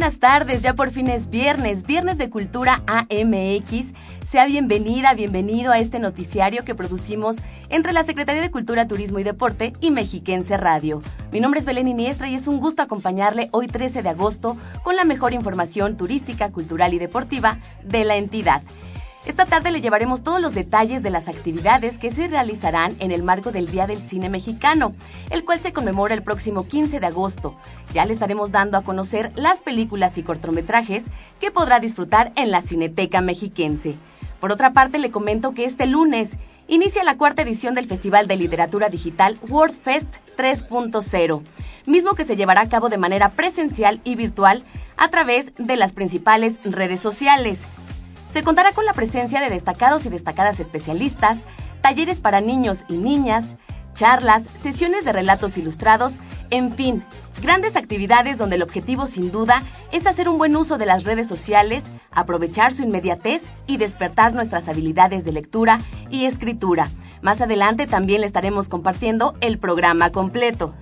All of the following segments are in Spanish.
Buenas tardes, ya por fin es viernes, viernes de Cultura AMX. Sea bienvenida, bienvenido a este noticiario que producimos entre la Secretaría de Cultura, Turismo y Deporte y Mexiquense Radio. Mi nombre es Belén Iniestra y es un gusto acompañarle hoy 13 de agosto con la mejor información turística, cultural y deportiva de la entidad. Esta tarde le llevaremos todos los detalles de las actividades que se realizarán en el marco del Día del Cine Mexicano, el cual se conmemora el próximo 15 de agosto. Ya le estaremos dando a conocer las películas y cortometrajes que podrá disfrutar en la Cineteca Mexiquense. Por otra parte, le comento que este lunes inicia la cuarta edición del Festival de Literatura Digital WordFest 3.0, mismo que se llevará a cabo de manera presencial y virtual a través de las principales redes sociales. Se contará con la presencia de destacados y destacadas especialistas, talleres para niños y niñas, charlas, sesiones de relatos ilustrados, en fin, grandes actividades donde el objetivo sin duda es hacer un buen uso de las redes sociales, aprovechar su inmediatez y despertar nuestras habilidades de lectura y escritura. Más adelante también le estaremos compartiendo el programa completo.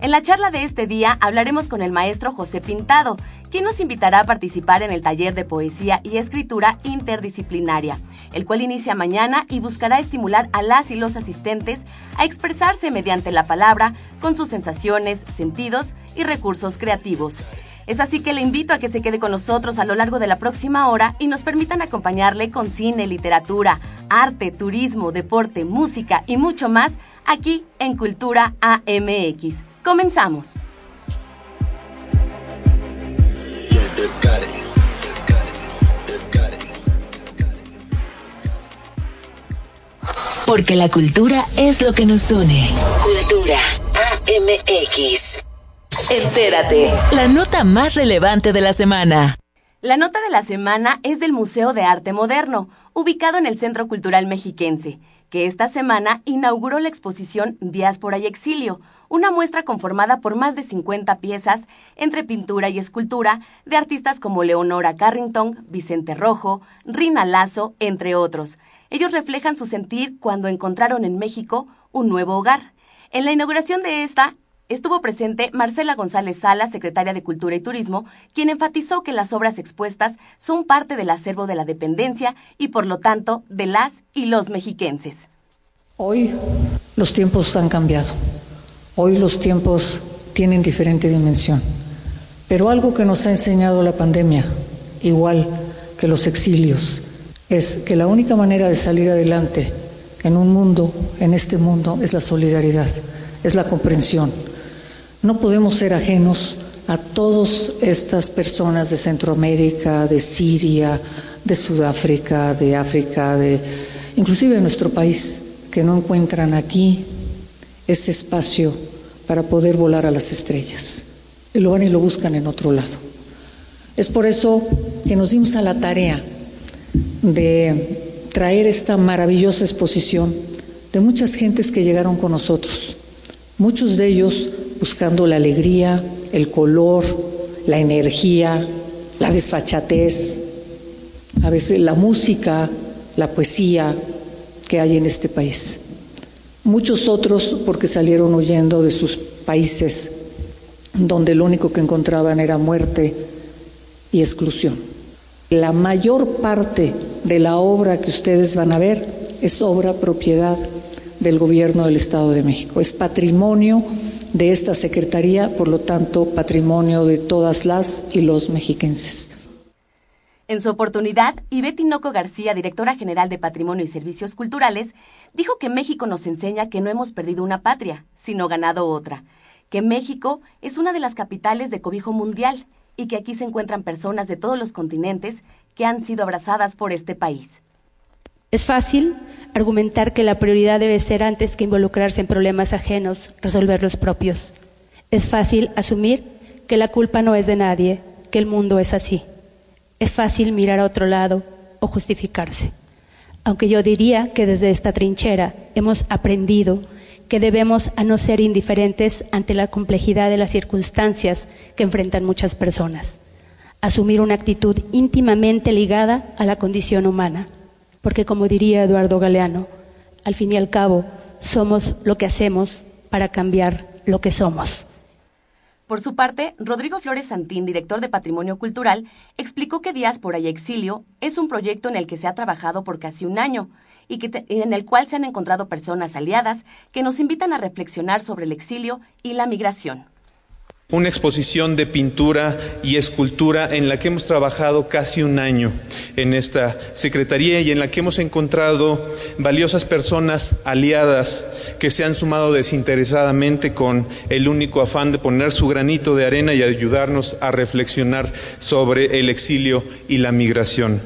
En la charla de este día hablaremos con el maestro José Pintado, quien nos invitará a participar en el taller de poesía y escritura interdisciplinaria, el cual inicia mañana y buscará estimular a las y los asistentes a expresarse mediante la palabra con sus sensaciones, sentidos y recursos creativos. Es así que le invito a que se quede con nosotros a lo largo de la próxima hora y nos permitan acompañarle con cine, literatura, arte, turismo, deporte, música y mucho más aquí en Cultura AMX. Comenzamos. Porque la cultura es lo que nos une. Cultura AMX. Entérate, la nota más relevante de la semana. La nota de la semana es del Museo de Arte Moderno, ubicado en el Centro Cultural Mexiquense, que esta semana inauguró la exposición Diáspora y Exilio, una muestra conformada por más de 50 piezas entre pintura y escultura de artistas como Leonora Carrington, Vicente Rojo, Rina Lazo, entre otros. Ellos reflejan su sentir cuando encontraron en México un nuevo hogar. En la inauguración de esta estuvo presente Marcela González Sala, secretaria de Cultura y Turismo, quien enfatizó que las obras expuestas son parte del acervo de la dependencia y por lo tanto de las y los mexiquenses. Hoy los tiempos han cambiado. Hoy los tiempos tienen diferente dimensión. Pero algo que nos ha enseñado la pandemia, igual que los exilios, es que la única manera de salir adelante en un mundo, en este mundo, es la solidaridad, es la comprensión no podemos ser ajenos a todas estas personas de Centroamérica, de Siria, de Sudáfrica, de África, de inclusive de nuestro país, que no encuentran aquí ese espacio para poder volar a las estrellas. Y lo van y lo buscan en otro lado. Es por eso que nos dimos a la tarea de traer esta maravillosa exposición de muchas gentes que llegaron con nosotros. Muchos de ellos buscando la alegría, el color, la energía, la desfachatez, a veces la música, la poesía que hay en este país. Muchos otros porque salieron huyendo de sus países donde lo único que encontraban era muerte y exclusión. La mayor parte de la obra que ustedes van a ver es obra propiedad del gobierno del Estado de México, es patrimonio de esta Secretaría, por lo tanto, patrimonio de todas las y los mexiquenses. En su oportunidad, Ivette Tinoco García, directora general de Patrimonio y Servicios Culturales, dijo que México nos enseña que no hemos perdido una patria, sino ganado otra, que México es una de las capitales de cobijo mundial y que aquí se encuentran personas de todos los continentes que han sido abrazadas por este país. Es fácil argumentar que la prioridad debe ser antes que involucrarse en problemas ajenos, resolver los propios. Es fácil asumir que la culpa no es de nadie, que el mundo es así. Es fácil mirar a otro lado o justificarse. Aunque yo diría que desde esta trinchera hemos aprendido que debemos a no ser indiferentes ante la complejidad de las circunstancias que enfrentan muchas personas. Asumir una actitud íntimamente ligada a la condición humana porque como diría Eduardo Galeano, al fin y al cabo somos lo que hacemos para cambiar lo que somos. Por su parte, Rodrigo Flores Santín, director de Patrimonio Cultural, explicó que Diáspora y Exilio es un proyecto en el que se ha trabajado por casi un año y que en el cual se han encontrado personas aliadas que nos invitan a reflexionar sobre el exilio y la migración una exposición de pintura y escultura en la que hemos trabajado casi un año en esta Secretaría y en la que hemos encontrado valiosas personas aliadas que se han sumado desinteresadamente con el único afán de poner su granito de arena y ayudarnos a reflexionar sobre el exilio y la migración.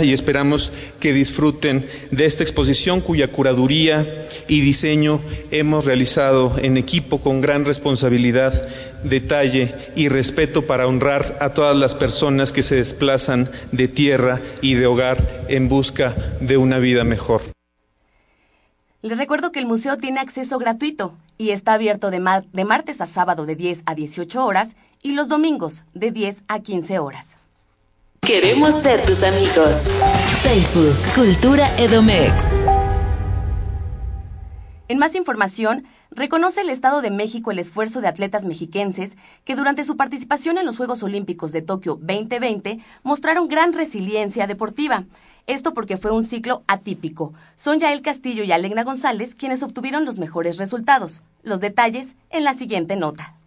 Y esperamos que disfruten de esta exposición cuya curaduría y diseño hemos realizado en equipo con gran responsabilidad detalle y respeto para honrar a todas las personas que se desplazan de tierra y de hogar en busca de una vida mejor. Les recuerdo que el museo tiene acceso gratuito y está abierto de, martes a sábado de 10 a 18 horas y los domingos de 10 a 15 horas. Queremos ser tus amigos. Facebook, Cultura Edomex. En más información, reconoce el Estado de México el esfuerzo de atletas mexiquenses que durante su participación en los Juegos Olímpicos de Tokio 2020 mostraron gran resiliencia deportiva. Esto porque fue un ciclo atípico. Son Yael Castillo y Alegra González quienes obtuvieron los mejores resultados. Los detalles en la siguiente nota.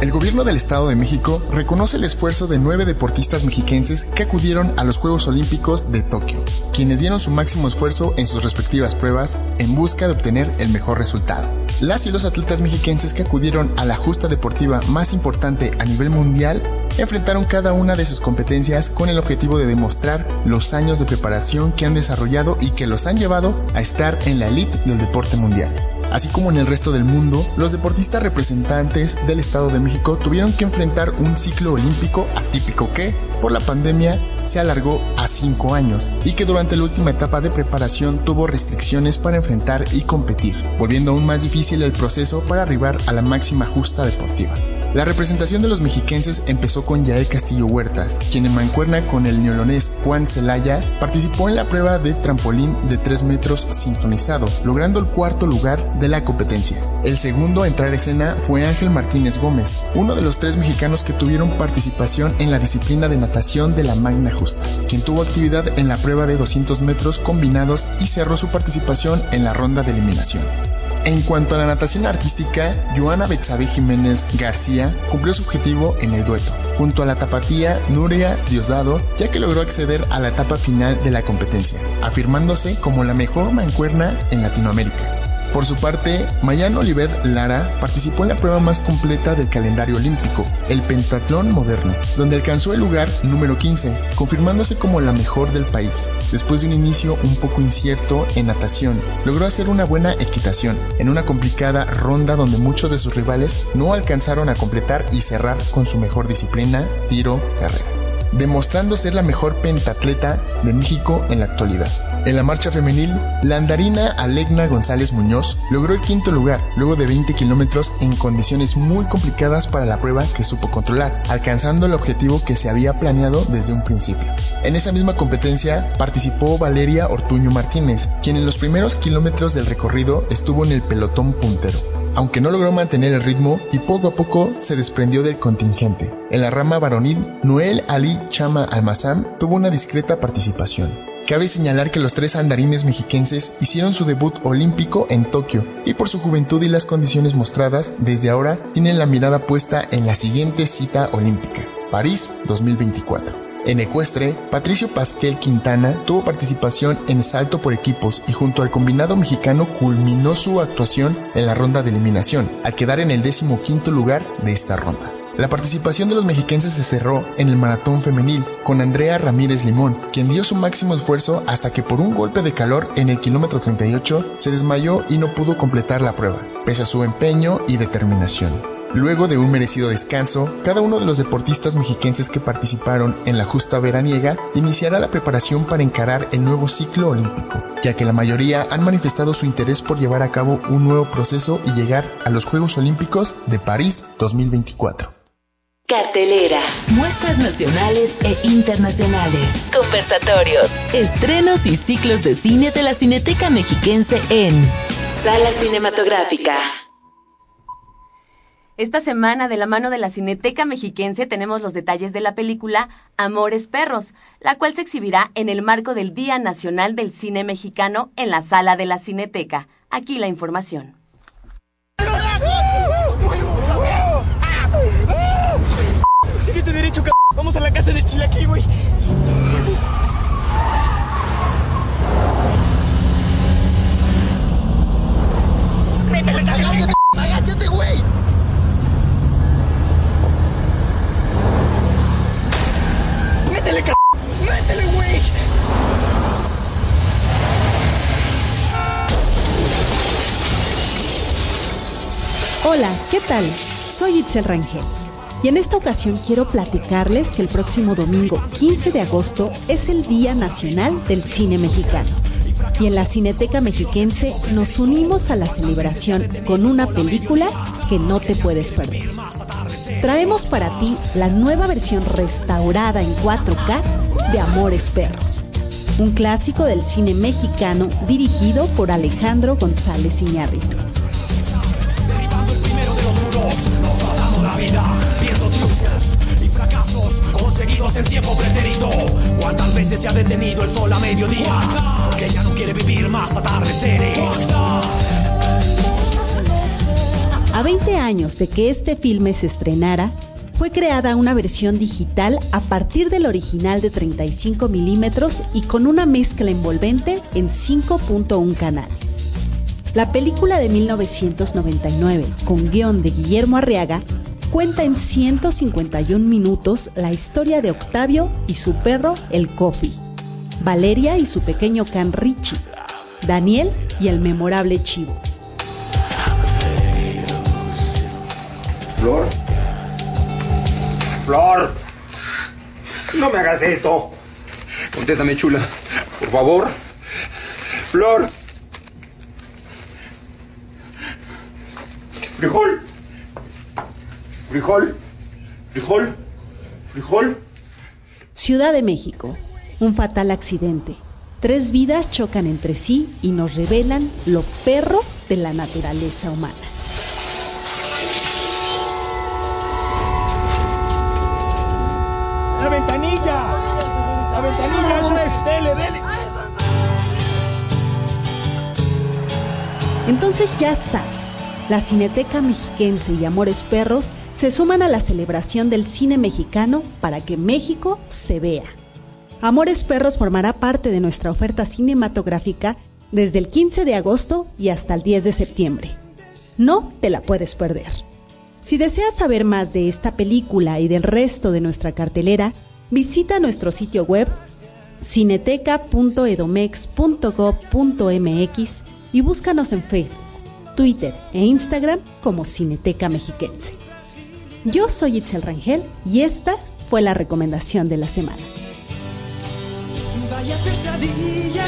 El gobierno del Estado de México reconoce el esfuerzo de nueve deportistas mexiquenses que acudieron a los Juegos Olímpicos de Tokio, quienes dieron su máximo esfuerzo en sus respectivas pruebas en busca de obtener el mejor resultado. Las y los atletas mexiquenses que acudieron a la justa deportiva más importante a nivel mundial enfrentaron cada una de sus competencias con el objetivo de demostrar los años de preparación que han desarrollado y que los han llevado a estar en la elite del deporte mundial. Así como en el resto del mundo, los deportistas representantes del Estado de México tuvieron que enfrentar un ciclo olímpico atípico que, por la pandemia, se alargó a cinco años y que durante la última etapa de preparación tuvo restricciones para enfrentar y competir, volviendo aún más difícil el proceso para arribar a la máxima justa deportiva. La representación de los mexiquenses empezó con Yael Castillo Huerta, quien en mancuerna con el neolonés Juan Celaya participó en la prueba de trampolín de 3 metros sincronizado, logrando el cuarto lugar de la competencia. El segundo a entrar escena fue Ángel Martínez Gómez, uno de los tres mexicanos que tuvieron participación en la disciplina de natación de la Magna Justa, quien tuvo actividad en la prueba de 200 metros combinados y cerró su participación en la ronda de eliminación. En cuanto a la natación artística, Joana Betsabe Jiménez García cumplió su objetivo en el dueto, junto a la tapatía Nuria Diosdado, ya que logró acceder a la etapa final de la competencia, afirmándose como la mejor mancuerna en Latinoamérica. Por su parte, Mayan Oliver Lara participó en la prueba más completa del calendario olímpico, el pentatlón moderno, donde alcanzó el lugar número 15, confirmándose como la mejor del país. Después de un inicio un poco incierto en natación, logró hacer una buena equitación, en una complicada ronda donde muchos de sus rivales no alcanzaron a completar y cerrar con su mejor disciplina, tiro, carrera demostrando ser la mejor pentatleta de México en la actualidad. En la marcha femenil, la andarina Alegna González Muñoz logró el quinto lugar, luego de 20 kilómetros en condiciones muy complicadas para la prueba que supo controlar, alcanzando el objetivo que se había planeado desde un principio. En esa misma competencia participó Valeria Ortuño Martínez, quien en los primeros kilómetros del recorrido estuvo en el pelotón puntero aunque no logró mantener el ritmo y poco a poco se desprendió del contingente. En la rama varonil, Noel Ali Chama Almazán tuvo una discreta participación. Cabe señalar que los tres andarines mexiquenses hicieron su debut olímpico en Tokio y por su juventud y las condiciones mostradas, desde ahora tienen la mirada puesta en la siguiente cita olímpica, París 2024. En ecuestre, Patricio Pasquel Quintana tuvo participación en salto por equipos y junto al combinado mexicano culminó su actuación en la ronda de eliminación, al quedar en el décimo quinto lugar de esta ronda. La participación de los mexiquenses se cerró en el maratón femenil con Andrea Ramírez Limón, quien dio su máximo esfuerzo hasta que por un golpe de calor en el kilómetro 38 se desmayó y no pudo completar la prueba, pese a su empeño y determinación. Luego de un merecido descanso, cada uno de los deportistas mexiquenses que participaron en la justa veraniega iniciará la preparación para encarar el nuevo ciclo olímpico, ya que la mayoría han manifestado su interés por llevar a cabo un nuevo proceso y llegar a los Juegos Olímpicos de París 2024. Cartelera, muestras nacionales e internacionales, conversatorios, estrenos y ciclos de cine de la Cineteca Mexiquense en Sala Cinematográfica. Esta semana, de la mano de la Cineteca Mexiquense, tenemos los detalles de la película Amores Perros, la cual se exhibirá en el marco del Día Nacional del Cine Mexicano en la sala de la Cineteca. Aquí la información. Derecho, Vamos a la casa de Chilaquil, güey. Métele, ¡Agáchate, agáchate, güey! ¡Métele, c ¡Métele, güey! Hola, ¿qué tal? Soy Itzel Rangel. Y en esta ocasión quiero platicarles que el próximo domingo 15 de agosto es el Día Nacional del Cine Mexicano. Y en la Cineteca Mexiquense nos unimos a la celebración con una película que no te puedes perder. Traemos para ti la nueva versión restaurada en 4K de Amores Perros, un clásico del cine mexicano dirigido por Alejandro González Iñárritu. Conseguidos en tiempo pretérito. ¿Cuántas veces se ha detenido el sol a mediodía? Porque no quiere vivir más atardeceres. A 20 años de que este filme se estrenara, fue creada una versión digital a partir del original de 35 milímetros y con una mezcla envolvente en 5.1 canales. La película de 1999, con guion de Guillermo Arriaga, cuenta en 151 minutos la historia de Octavio y su perro, el Coffee, Valeria y su pequeño can Richie, Daniel y el memorable Chivo. Flor. Flor. No me hagas esto. Contéstame, chula. Por favor. Flor. Frijol. Frijol. Frijol. Frijol. Ciudad de México. Un fatal accidente. Tres vidas chocan entre sí y nos revelan lo perro de la naturaleza humana. ¡La ventanilla! ¡La ventanilla! ¡Eso es! ¡Dele, dele! Entonces ya sabes, la Cineteca Mexiquense y Amores Perros se suman a la celebración del cine mexicano para que México se vea. Amores Perros formará parte de nuestra oferta cinematográfica desde el 15 de agosto y hasta el 10 de septiembre. No te la puedes perder. Si deseas saber más de esta película y del resto de nuestra cartelera, visita nuestro sitio web cineteca.edomex.gov.mx y búscanos en Facebook, Twitter e Instagram como Cineteca Mexiquense. Yo soy Itzel Rangel y esta fue la recomendación de la semana. Vaya pesadilla,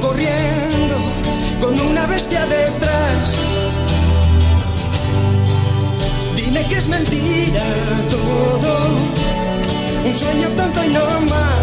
corriendo con una bestia detrás. Dime que es mentira todo, un sueño tonto y no más.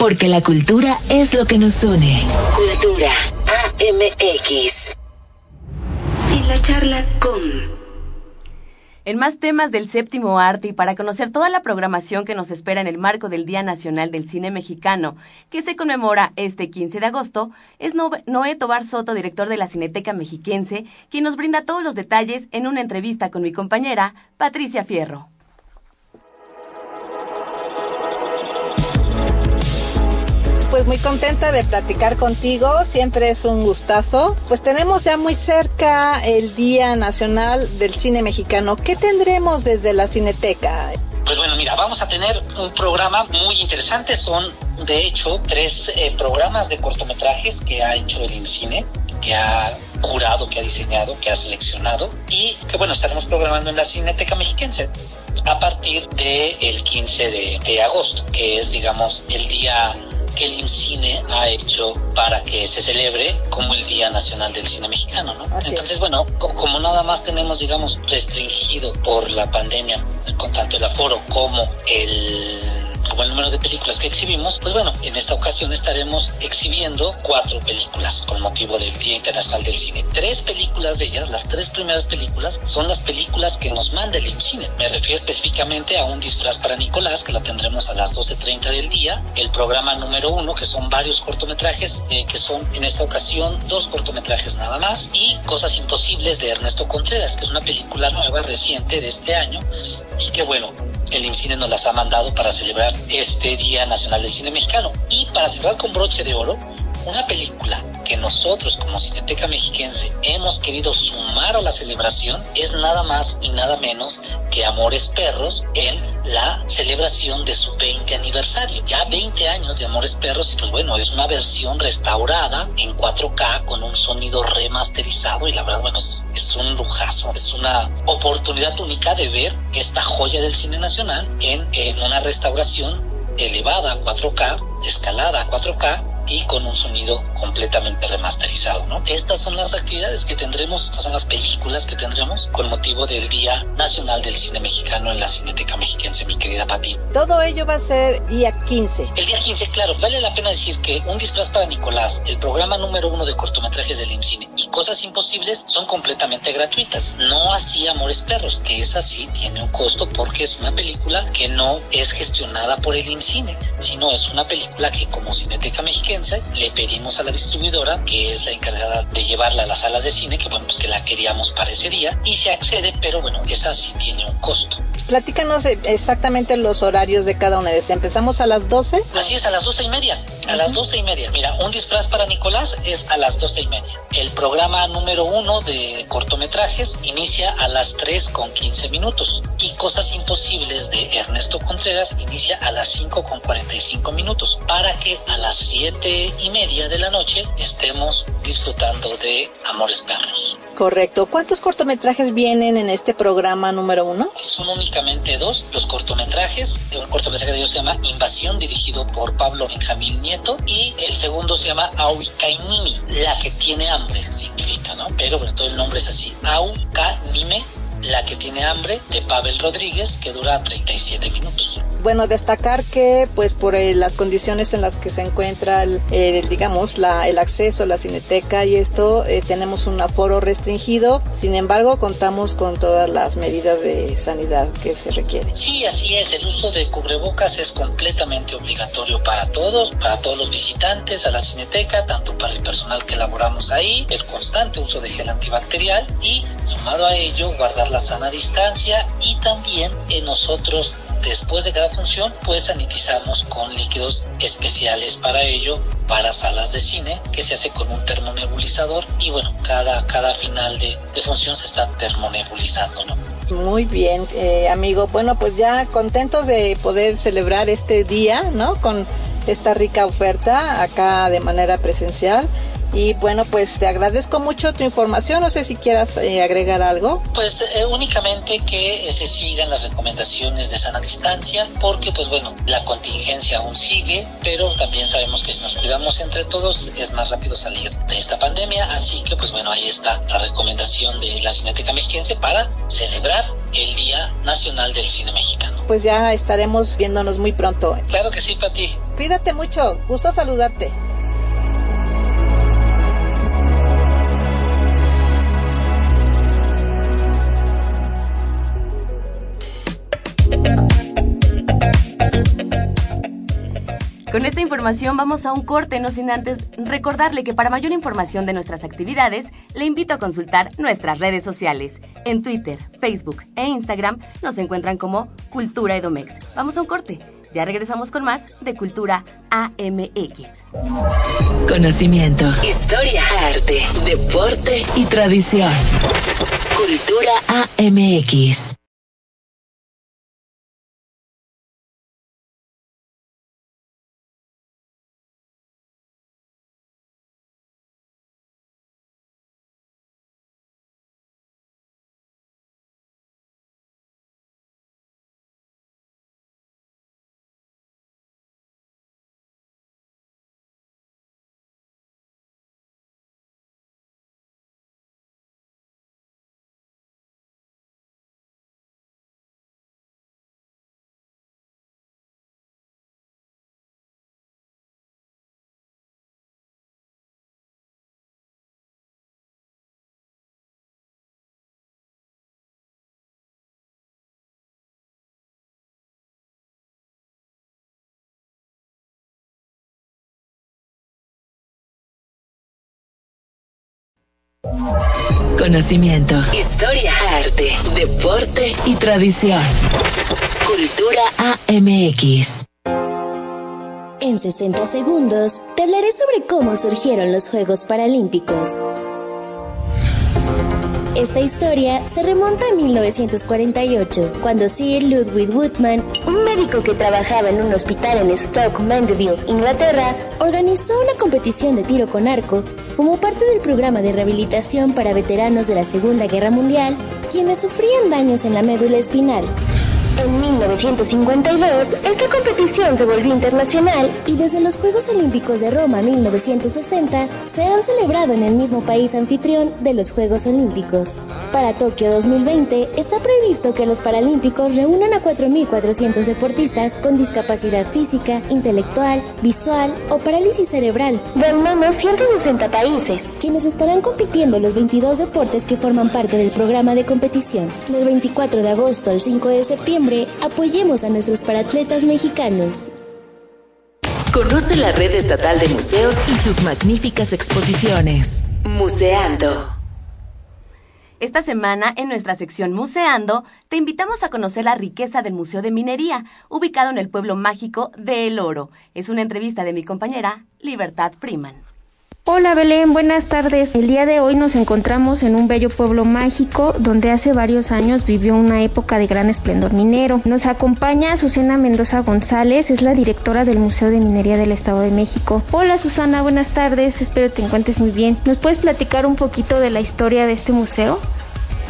Porque la cultura es lo que nos une. Cultura AMX. Y la charla con En más temas del séptimo arte y para conocer toda la programación que nos espera en el marco del Día Nacional del Cine Mexicano, que se conmemora este 15 de agosto, es Noé Tobar Soto, director de la Cineteca Mexiquense, quien nos brinda todos los detalles en una entrevista con mi compañera Patricia Fierro. Pues muy contenta de platicar contigo, siempre es un gustazo. Pues tenemos ya muy cerca el Día Nacional del Cine Mexicano. ¿Qué tendremos desde la Cineteca? Pues bueno, mira, vamos a tener un programa muy interesante. Son, de hecho, tres eh, programas de cortometrajes que ha hecho el INCINE, que ha curado, que ha diseñado, que ha seleccionado y que, bueno, estaremos programando en la Cineteca Mexiquense a partir del 15 de, de agosto, que es, digamos, el día que el IMCINE ha hecho para que se celebre como el Día Nacional del Cine Mexicano, ¿no? Entonces, bueno, como, nada más tenemos, digamos, restringido por la pandemia, con tanto el aforo como el como el número de películas que exhibimos, pues bueno, en esta ocasión estaremos exhibiendo cuatro películas con motivo del Día Internacional del Cine. Tres películas de ellas, las tres primeras películas, son las películas que nos manda el IMCINE. Me refiero específicamente a un disfraz para Nicolás, que la tendremos a las 12.30 del día, el programa número uno, que son varios cortometrajes, eh, que son en esta ocasión dos cortometrajes nada más, y Cosas Imposibles de Ernesto Contreras, que es una película nueva, reciente de este año, y que bueno, el IMCINE nos las ha mandado para celebrar este Día Nacional del Cine Mexicano. Y para cerrar con broche de oro, una película que nosotros como Cineteca Mexiquense hemos querido sumar a la celebración es nada más y nada menos que Amores Perros en la celebración de su 20 aniversario. Ya 20 años de Amores Perros y pues bueno, es una versión restaurada en 4K con un sonido remasterizado y la verdad bueno, es, un lujazo, es una oportunidad única de ver esta joya del cine nacional en, en una restauración elevada a 4K, escalada a 4K y con un sonido completamente remasterizado, ¿no? Estas son las actividades que tendremos, estas son las películas que tendremos con motivo del Día Nacional del Cine Mexicano en la Cineteca Mexiquense, mi querida Pati. Todo ello va a ser día 15. El día 15, claro, vale la pena decir que Un disfraz para Nicolás, el programa número uno de cortometrajes del IMCINE y Cosas Imposibles son completamente gratuitas. No así Amores Perros, que es así, tiene un costo porque es una película que no es gestionada por el IMCINE, sino es una película que como Cineteca Mexiquense le pedimos a la distribuidora, que es la encargada de llevarla a las salas de cine, que bueno, pues que la queríamos para ese día, y se accede, pero bueno, esa sí tiene un costo. Platícanos e- exactamente los horarios de cada una de estas. ¿Empezamos a las 12? Así es, a las 12 y media. A las 12 y media. Mira, un disfraz para Nicolás es a las 12 y media. El programa número uno de cortometrajes inicia a las 3 con 15 minutos. Y Cosas Imposibles de Ernesto Contreras inicia a las 5 con 45 minutos. Para que a las 7 y media de la noche estemos disfrutando de Amores Perros. Correcto. ¿Cuántos cortometrajes vienen en este programa número uno? Son únicamente dos. Los cortometrajes, un cortometraje de ellos se llama Invasión, dirigido por Pablo Benjamín Nieto, y el segundo se llama Auikainimi, la que tiene hambre, significa, ¿no? Pero bueno, todo el nombre es así. Aukanime, la que tiene hambre, de Pavel Rodríguez, que dura 37 minutos. Bueno, destacar que pues por eh, las condiciones en las que se encuentra el, digamos la, el acceso a la cineteca y esto eh, tenemos un aforo restringido, sin embargo contamos con todas las medidas de sanidad que se requieren. Sí, así es, el uso de cubrebocas es completamente obligatorio para todos, para todos los visitantes a la cineteca, tanto para el personal que elaboramos ahí, el constante uso de gel antibacterial y sumado a ello guardar la sana distancia y también en nosotros Después de cada función, pues sanitizamos con líquidos especiales para ello, para salas de cine, que se hace con un termonebulizador y bueno, cada, cada final de, función se está termonebulizando, ¿no? Muy bien, eh, amigo. Bueno, pues ya contentos de poder celebrar este día, ¿no? Con esta rica oferta acá de manera presencial. Y bueno, pues te agradezco mucho tu información. No sé si quieras eh, agregar algo. Pues eh, únicamente que eh, se sigan las recomendaciones de sana distancia, porque pues bueno, la contingencia aún sigue, pero también sabemos que si nos cuidamos entre todos es más rápido salir de esta pandemia. Así que pues bueno, ahí está la recomendación de la Cineteca Mexiquense para celebrar el Día Nacional del Cine Mexicano. Pues ya estaremos viéndonos muy pronto. Claro que sí, Pati. Cuídate mucho. Gusto saludarte. Con esta información vamos a un corte, no sin antes recordarle que para mayor información de nuestras actividades, le invito a consultar nuestras redes sociales. En Twitter, Facebook e Instagram nos encuentran como Cultura Edomex. Vamos a un corte. Ya regresamos con más de Cultura AMX. Conocimiento, historia, arte, deporte y tradición. Cultura AMX. Conocimiento, historia, arte, deporte y tradición. Cultura AMX. En 60 segundos te hablaré sobre cómo surgieron los Juegos Paralímpicos. Esta historia se remonta a 1948, cuando Sir Ludwig Woodman, un médico que trabajaba en un hospital en Stoke Mandeville, Inglaterra, organizó una competición de tiro con arco como parte del programa de rehabilitación para veteranos de la Segunda Guerra Mundial, quienes sufrían daños en la médula espinal. En 1952, esta competición se volvió internacional y desde los Juegos Olímpicos de Roma 1960 se han celebrado en el mismo país anfitrión de los Juegos Olímpicos. Para Tokio 2020 está previsto que los Paralímpicos reúnan a 4.400 deportistas con discapacidad física, intelectual, visual o parálisis cerebral de al menos 160 países, quienes estarán compitiendo los 22 deportes que forman parte del programa de competición. Del 24 de agosto al 5 de septiembre apoyemos a nuestros paratletas mexicanos. Conoce la red estatal de museos y sus magníficas exposiciones. Museando. Esta semana, en nuestra sección Museando, te invitamos a conocer la riqueza del Museo de Minería, ubicado en el pueblo mágico de El Oro. Es una entrevista de mi compañera Libertad Freeman. Hola Belén, buenas tardes. El día de hoy nos encontramos en un bello pueblo mágico donde hace varios años vivió una época de gran esplendor minero. Nos acompaña Susana Mendoza González, es la directora del Museo de Minería del Estado de México. Hola Susana, buenas tardes, espero te encuentres muy bien. ¿Nos puedes platicar un poquito de la historia de este museo?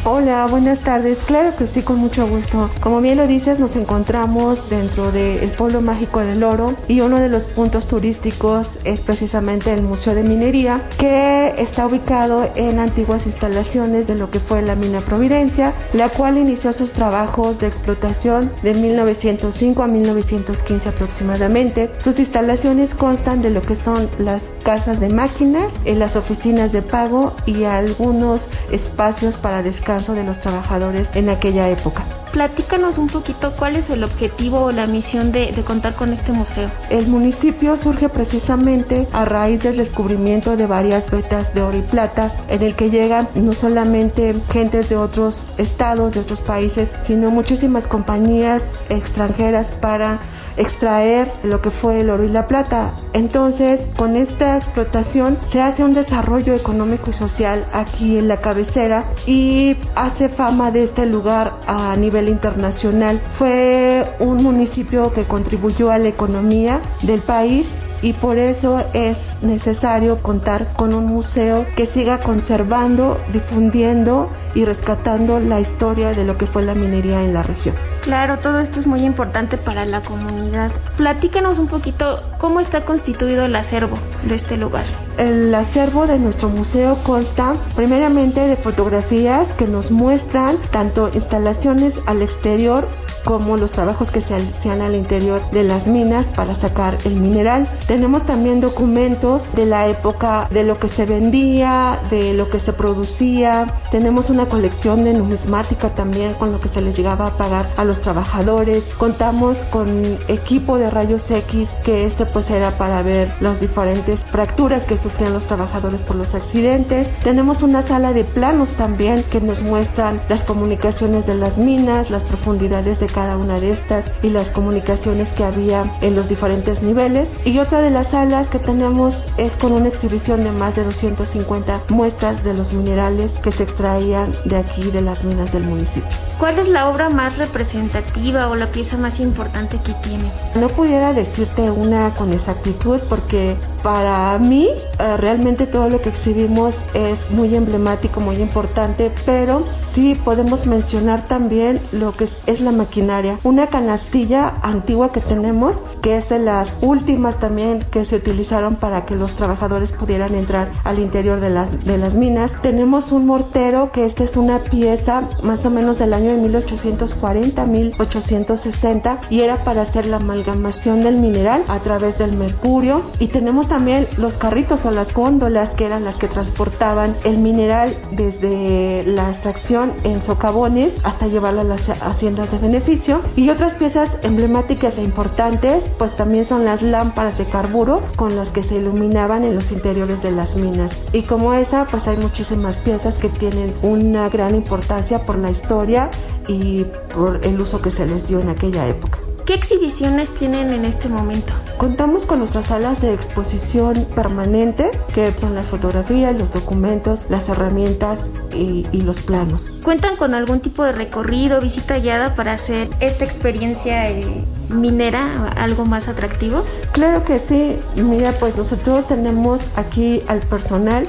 Hola, buenas tardes. Claro que sí, con mucho gusto. Como bien lo dices, nos encontramos dentro del pueblo mágico del oro y uno de los puntos turísticos es precisamente el Museo de Minería, que está ubicado en antiguas instalaciones de lo que fue la mina Providencia, la cual inició sus trabajos de explotación de 1905 a 1915 aproximadamente. Sus instalaciones constan de lo que son las casas de máquinas, las oficinas de pago y algunos espacios para descansar de los trabajadores en aquella época. Platícanos un poquito cuál es el objetivo o la misión de, de, contar con este museo. El municipio surge precisamente a raíz del descubrimiento de varias vetas de oro y plata, en el que llegan no solamente gentes de otros estados, de otros países, sino muchísimas compañías extranjeras para extraer lo que fue el oro y la plata. Entonces, con esta explotación se hace un desarrollo económico y social aquí en la cabecera y hace fama de este lugar a nivel internacional. Fue un municipio que contribuyó a la economía del país y por eso es necesario contar con un museo que siga conservando, difundiendo y rescatando la historia de lo que fue la minería en la región. Claro, todo esto es muy importante para la comunidad. Platícanos un poquito cómo está constituido el acervo de este lugar. El acervo de nuestro museo consta primeramente de fotografías que nos muestran tanto instalaciones al exterior como los trabajos que se hacían al interior de las minas para sacar el mineral. Tenemos también documentos de la época de lo que se vendía, de lo que se producía. Tenemos una colección de numismática también con lo que se les llegaba a pagar a los trabajadores. Contamos con equipo de rayos X que este pues era para ver las diferentes fracturas que sufrían los trabajadores por los accidentes. Tenemos una sala de planos también que nos muestran las comunicaciones de las minas, las profundidades de cada una de estas y las comunicaciones que había en los diferentes niveles. Y otra de las salas que tenemos es con una exhibición de más de 250 muestras de los minerales que se extraían de aquí de las minas del municipio. ¿Cuál es la obra más representativa o la pieza más importante que tiene? No pudiera decirte una con exactitud porque para mí eh, realmente todo lo que exhibimos es muy emblemático, muy importante, pero sí podemos mencionar también lo que es, la maquinaria. Una canastilla antigua que tenemos, que es de las últimas también que se utilizaron para que los trabajadores pudieran entrar al interior de las, de las minas. Tenemos un mortero, que esta es una pieza más o menos del año de 1840, 1860, y era para hacer la amalgamación del mineral a través del mercurio. Y tenemos también los carritos o las góndolas, que eran las que transportaban el mineral desde la extracción en socavones hasta llevarlo a las haciendas de beneficio. Y otras piezas emblemáticas e importantes, pues también son las lámparas de carburo con las que se iluminaban en los interiores de las minas. Y como esa, pues hay muchísimas piezas que tienen una gran importancia por la historia y por el uso que se les dio en aquella época. ¿Qué exhibiciones tienen en este momento? Contamos con nuestras salas de exposición permanente, que son las fotografías, los documentos, las herramientas y, los planos. ¿Cuentan con algún tipo de recorrido, visita guiada para hacer esta experiencia eh, minera algo más atractivo? Claro que sí. Mira, pues nosotros tenemos aquí al personal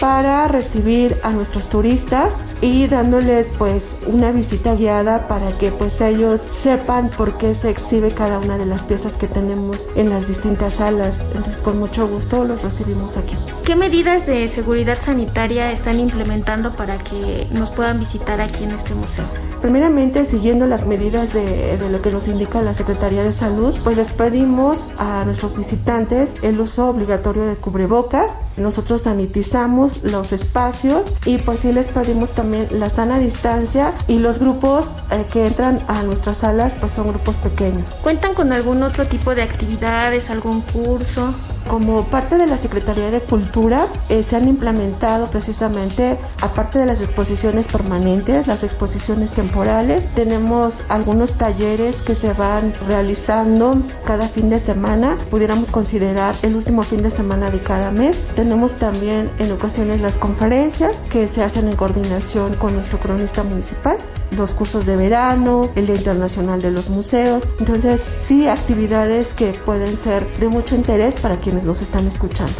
para recibir a nuestros turistas y dándoles pues una visita guiada para que pues ellos sepan por qué se exhibe cada una de las piezas que tenemos en las distintas salas. Entonces con mucho gusto los recibimos aquí. ¿Qué medidas de seguridad sanitaria están implementando para que nos puedan visitar aquí en este museo? Primeramente, siguiendo las medidas de, de, lo que nos indica la Secretaría de Salud, pues les pedimos a nuestros visitantes el uso obligatorio de cubrebocas. Nosotros sanitizamos los espacios y pues sí les pedimos también la sana distancia y los grupos eh, que entran a nuestras salas pues son grupos pequeños. ¿Cuentan con algún otro tipo de actividades, algún curso? Como parte de la Secretaría de Cultura eh, se han implementado precisamente, aparte de las exposiciones permanentes, las exposiciones temporales, tenemos algunos talleres que se van realizando cada fin de semana, pudiéramos considerar el último fin de semana de cada mes. Tenemos también en ocasiones las conferencias que se hacen en coordinación con nuestro cronista municipal los cursos de verano, el Día Internacional de los Museos. Entonces, sí, actividades que pueden ser de mucho interés para quienes nos están escuchando.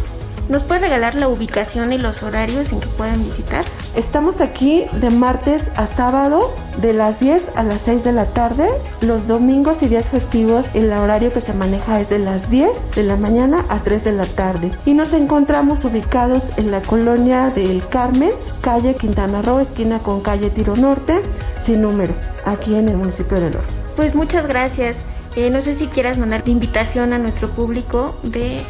¿Nos puede regalar la ubicación y los horarios en que pueden visitar? Estamos aquí de martes a sábados de las 10 a las 6 de la tarde. Los domingos y días festivos el horario que se maneja es de las 10 de la mañana a 3 de la tarde. Y nos encontramos ubicados en la colonia del Carmen, calle Quintana Roo, esquina con calle Tiro Norte, sin número, aquí en el municipio de Loro. Pues muchas gracias. Eh, no sé si quieras mandar invitación a nuestro público de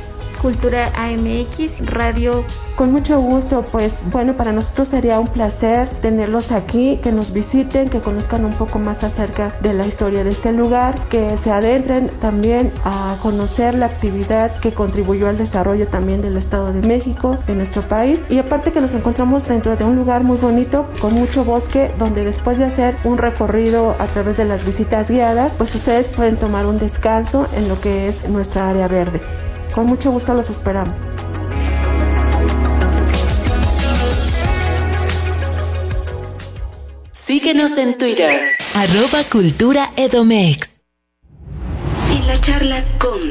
Cultura AMX, Radio. Con mucho gusto, pues bueno, para nosotros sería un placer tenerlos aquí, que nos visiten, que conozcan un poco más acerca de la historia de este lugar, que se adentren también a conocer la actividad que contribuyó al desarrollo también del Estado de México, de nuestro país. Y aparte que nos encontramos dentro de un lugar muy bonito, con mucho bosque, donde después de hacer un recorrido a través de las visitas guiadas, pues ustedes pueden tomar un descanso en lo que es nuestra área verde. Con mucho gusto los esperamos. Síguenos en Twitter, arroba Cultura Edomex. En la charla con...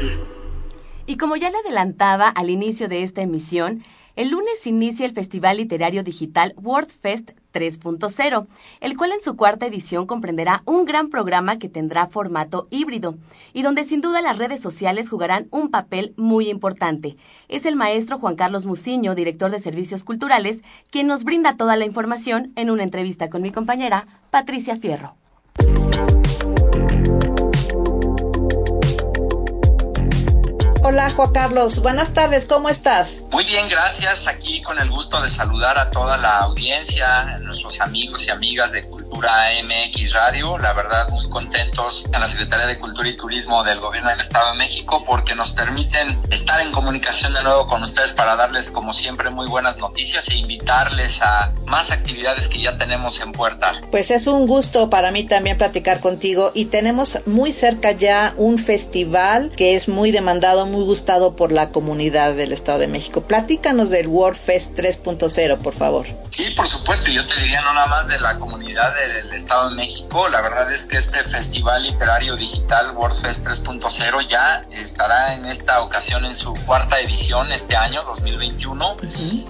Y como ya le adelantaba al inicio de esta emisión, el lunes inicia el Festival Literario Digital WordFest 3.0, el cual en su cuarta edición comprenderá un gran programa que tendrá formato híbrido y donde sin duda las redes sociales jugarán un papel muy importante. Es el maestro Juan Carlos Muciño, director de Servicios Culturales, quien nos brinda toda la información en una entrevista con mi compañera Patricia Fierro. Hola Juan Carlos, buenas tardes, ¿cómo estás? Muy bien, gracias. Aquí con el gusto de saludar a toda la audiencia, a nuestros amigos y amigas de MX Radio. La verdad, muy contentos en la Secretaría de Cultura y Turismo del Gobierno del Estado de México porque nos permiten estar en comunicación de nuevo con ustedes para darles, como siempre, muy buenas noticias e invitarles a más actividades que ya tenemos en puerta. Pues es un gusto para mí también platicar contigo y tenemos muy cerca ya un festival que es muy demandado, muy gustado por la comunidad del Estado de México. Platícanos del World Fest 3.0, por favor. Sí, por supuesto, yo te diría no nada más de la comunidad del Estado de México, la verdad es que este Festival Literario Digital World Fest 3.0 ya estará en esta ocasión en su cuarta edición este año, 2021,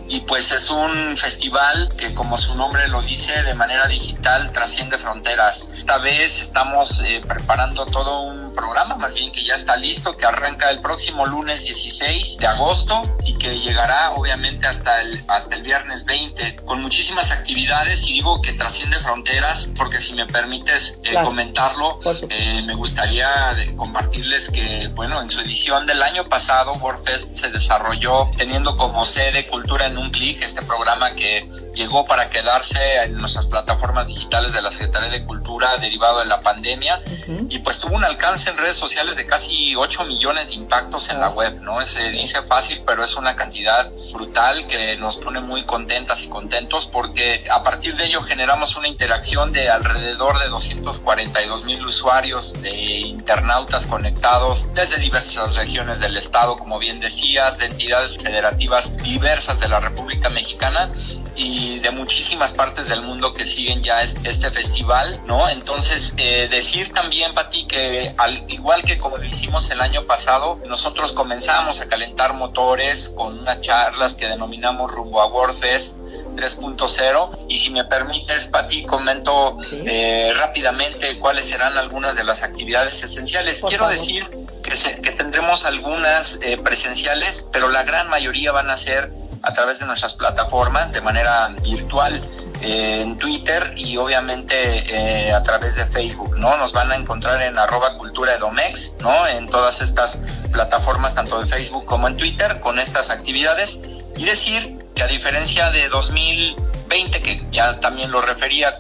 y pues es un festival que como su nombre lo dice, de manera digital trasciende fronteras. Esta vez estamos eh, preparando todo un programa, más bien que ya está listo, que arranca el próximo lunes 16 de agosto y que llegará obviamente hasta el, hasta el viernes 20 con muchísimas actividades y digo que trasciende fronteras porque si me permites eh, comentarlo, eh, me gustaría compartirles que bueno, en su edición del año pasado WordFest se desarrolló teniendo como sede Cultura en un clic, este programa que llegó para quedarse en nuestras plataformas digitales de la Secretaría de Cultura derivado de la pandemia y pues tuvo un alcance en redes sociales de casi 8 millones de impactos en la web, ¿no? Se dice fácil, pero es una cantidad brutal que nos pone muy contentas y contentos porque a partir de ello generamos una interacción de alrededor de 242 mil usuarios de internautas conectados desde diversas regiones del estado, como bien decías, de entidades federativas diversas de la República Mexicana y de muchísimas partes del mundo que siguen ya este festival, ¿no? Entonces, eh, decir también, Pati, que al igual que como lo hicimos el año pasado, nosotros comenzamos a calentar motores con unas charlas que denominamos rumbo a WordFest 3.0 y si me permites, Pati, comento eh, rápidamente cuáles serán algunas de las actividades esenciales. Quiero decir que, que, tendremos algunas eh, presenciales, pero la gran mayoría van a ser a través de nuestras plataformas de manera virtual eh, en Twitter y obviamente eh, a través de Facebook, ¿no? Nos van a encontrar en arroba cultura edomex, ¿no? En todas estas plataformas, tanto de Facebook como en Twitter, con estas actividades y decir que a diferencia de 2000 que ya también lo refería,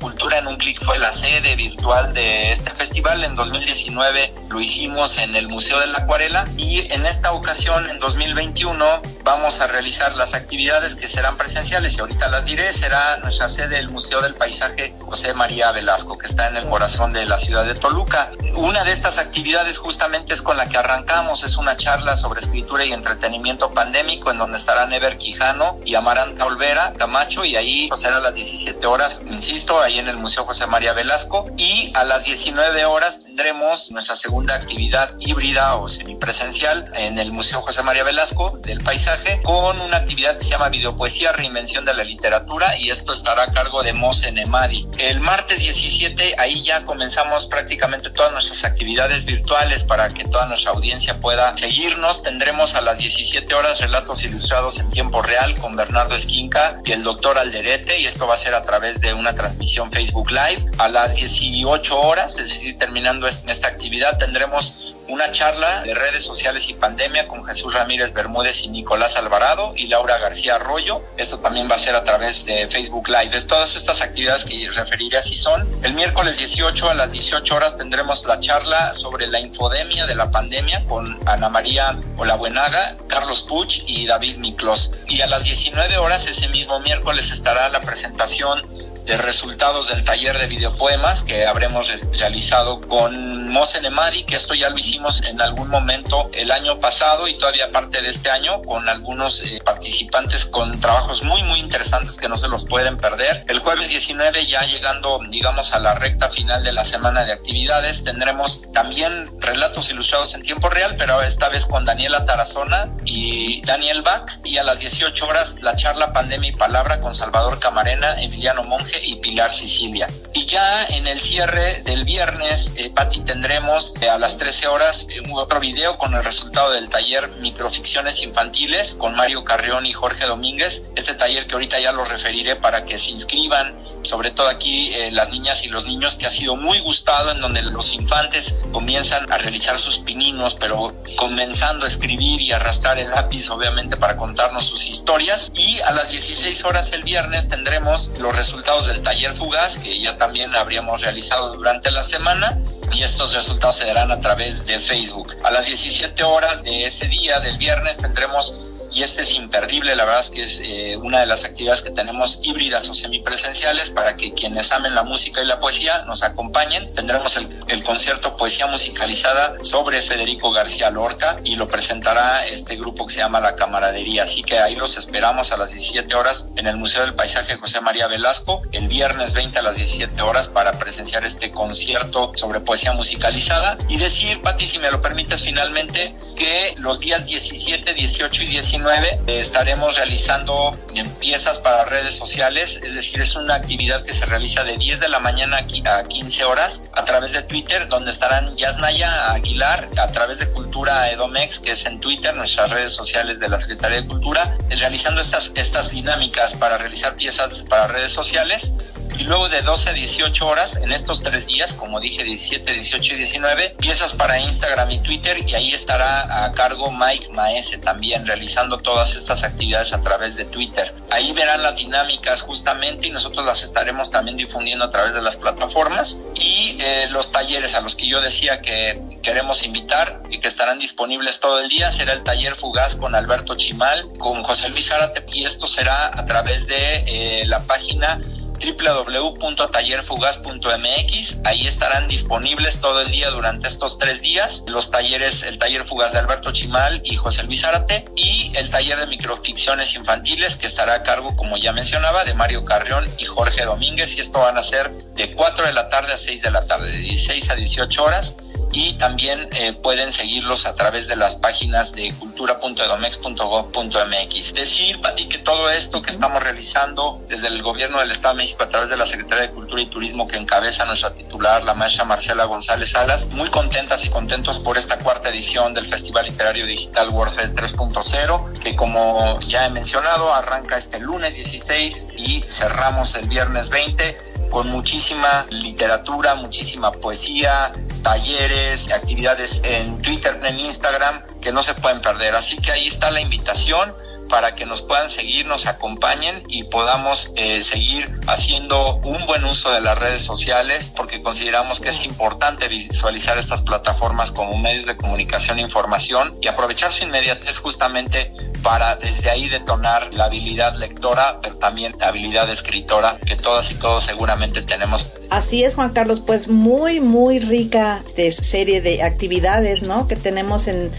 Cultura en un clic fue la sede virtual de este festival. En 2019 lo hicimos en el Museo de la Acuarela y en esta ocasión, en 2021, vamos a realizar las actividades que serán presenciales y ahorita las diré. Será nuestra sede el Museo del Paisaje José María Velasco, que está en el corazón de la ciudad de Toluca. Una de estas actividades justamente es con la que arrancamos, es una charla sobre escritura y entretenimiento pandémico en donde estarán Ever Quijano y Amaranta Olvera Camacho y ahí pues, será a las 17 horas, insisto, ahí en el Museo José María Velasco y a las 19 horas tendremos nuestra segunda actividad híbrida o semipresencial en el Museo José María Velasco del Paisaje con una actividad que se llama Videopoesía, Reinvención de la Literatura y esto estará a cargo de Mose Nemadi. El martes 17 ahí ya comenzamos prácticamente todas nuestras actividades virtuales para que toda nuestra audiencia pueda seguirnos. Tendremos a las 17 horas relatos ilustrados en tiempo real con Bernardo Esquinca y el doctor Alderete y esto va a ser a través de una transmisión Facebook Live. A las 18 horas, es decir, terminando esta actividad, tendremos una charla de redes sociales y pandemia con Jesús Ramírez Bermúdez y Nicolás Alvarado y Laura García Arroyo. Esto también va a ser a través de Facebook Live. Todas estas actividades que referiré así son. El miércoles 18 a las 18 horas tendremos la charla sobre la infodemia de la pandemia con Ana María Olabuenaga, Carlos Puch y David Miklos. Y a las 19 horas ese mismo miércoles estará la presentación de resultados del taller de videopoemas que habremos realizado con Mose Nemadi, que esto ya lo hicimos en algún momento el año pasado y todavía parte de este año con algunos eh, participantes con trabajos muy muy interesantes que no se los pueden perder. El jueves 19 ya llegando digamos a la recta final de la semana de actividades tendremos también relatos ilustrados en tiempo real, pero esta vez con Daniela Tarazona y Daniel Bach y a las 18 horas la charla Pandemia y Palabra con Salvador Camarena, Emiliano Monge y Pilar Sicilia. Y ya en el cierre del viernes, eh, Patti, tendremos eh, a las 13 horas eh, otro video con el resultado del taller Microficciones Infantiles con Mario Carrión y Jorge Domínguez. Este taller que ahorita ya lo referiré para que se inscriban, sobre todo aquí eh, las niñas y los niños, que ha sido muy gustado, en donde los infantes comienzan a realizar sus pininos, pero comenzando a escribir y arrastrar el lápiz, obviamente, para contarnos sus historias. Y a las 16 horas el viernes tendremos los resultados del taller fugaz, que ya también habríamos realizado durante la semana y estos resultados se darán a través de Facebook. A las 17 horas de ese día, del viernes, tendremos y este es imperdible, la verdad es que es eh, una de las actividades que tenemos híbridas o semipresenciales para que quienes amen la música y la poesía nos acompañen. Tendremos el, el concierto Poesía Musicalizada sobre Federico García Lorca y lo presentará este grupo que se llama La Camaradería, así que ahí los esperamos a las 17 horas en el Museo del Paisaje José María Velasco, el viernes 20 a las 17 horas para presenciar este concierto sobre poesía musicalizada y decir, Pati, si me lo permites finalmente, que los días 17, 18 y 19 estaremos realizando piezas para redes sociales, es decir, es una actividad que se realiza de 10 de la mañana a 15 horas a través de Twitter, donde estarán Yasnaya Aguilar a través de Cultura Edomex, que es en Twitter, nuestras redes sociales de la Secretaría de Cultura, realizando estas, estas dinámicas para realizar piezas para redes sociales. Y luego de 12 a 18 horas en estos tres días, como dije 17, 18 y 19, piezas para Instagram y Twitter y ahí estará a cargo Mike Maese también realizando todas estas actividades a través de Twitter. Ahí verán las dinámicas justamente y nosotros las estaremos también difundiendo a través de las plataformas y eh, los talleres a los que yo decía que queremos invitar y que estarán disponibles todo el día será el taller fugaz con Alberto Chimal, con José Luis Zárate y esto será a través de eh, la página www.tallerfugaz.mx. Ahí estarán disponibles todo el día durante estos tres días los talleres, el taller fugaz de Alberto Chimal y José Luis Árate y el taller de microficciones infantiles que estará a cargo, como ya mencionaba, de Mario Carrión y Jorge Domínguez y esto van a ser de 4 de la tarde a 6 de la tarde, de 16 a 18 horas y también eh, pueden seguirlos a través de las páginas de cultura.edomex.gov.mx. Decir, Pati, que todo esto que estamos realizando desde el gobierno del Estado de México a través de la Secretaría de Cultura y Turismo que encabeza nuestra titular, la maestra Marcela González Salas, muy contentas y contentos por esta cuarta edición del Festival Literario Digital WordFest 3.0, que como ya he mencionado, arranca este lunes 16 y cerramos el viernes 20 con muchísima literatura, muchísima poesía, talleres, actividades en Twitter, en Instagram, que no se pueden perder. Así que ahí está la invitación para que nos puedan seguir, nos acompañen y podamos eh, seguir haciendo un buen uso de las redes sociales porque consideramos que es importante visualizar estas plataformas como medios de comunicación e información y aprovechar su inmediatez justamente para desde ahí detonar la habilidad lectora, pero también la habilidad escritora que todas y todos seguramente tenemos. Así es, Juan Carlos, pues muy, muy rica este, serie de actividades, ¿no? Que tenemos en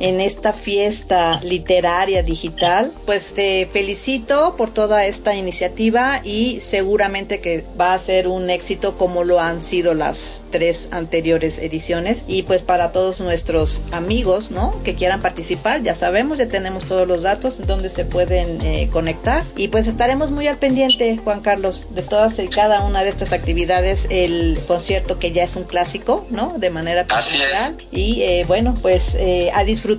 en esta fiesta literaria digital. Pues te felicito por toda esta iniciativa y seguramente que va a ser un éxito como lo han sido las tres anteriores ediciones. Y pues para todos nuestros amigos, ¿no? Que quieran participar, ya sabemos, ya tenemos todos los datos donde se pueden eh, conectar. Y pues estaremos muy al pendiente, Juan Carlos, de todas y cada una de estas actividades. El concierto que ya es un clásico, ¿no? De manera personal. Y eh, bueno, pues eh, a disfrutar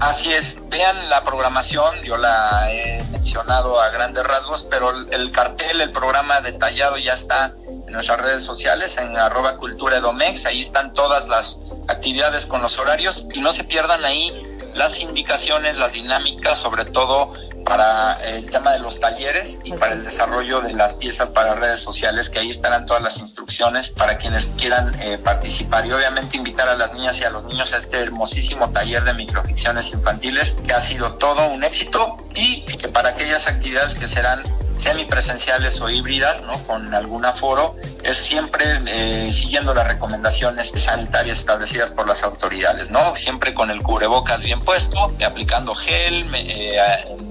Así es, vean la programación, yo la he mencionado a grandes rasgos, pero el, cartel, el programa detallado ya está en nuestras redes sociales, en arroba cultura edomex, ahí están todas las actividades con los horarios y no se pierdan ahí las indicaciones, las dinámicas, sobre todo para el tema de los talleres y para el desarrollo de las piezas para redes sociales, que ahí estarán todas las instrucciones para quienes quieran eh, participar. Y obviamente invitar a las niñas y a los niños a este hermosísimo taller de microficciones infantiles, que ha sido todo un éxito y que para aquellas actividades que serán semipresenciales o híbridas, ¿no? Con algún aforo, es siempre eh, siguiendo las recomendaciones sanitarias establecidas por las autoridades, ¿no? Siempre con el cubrebocas bien puesto, aplicando gel, eh,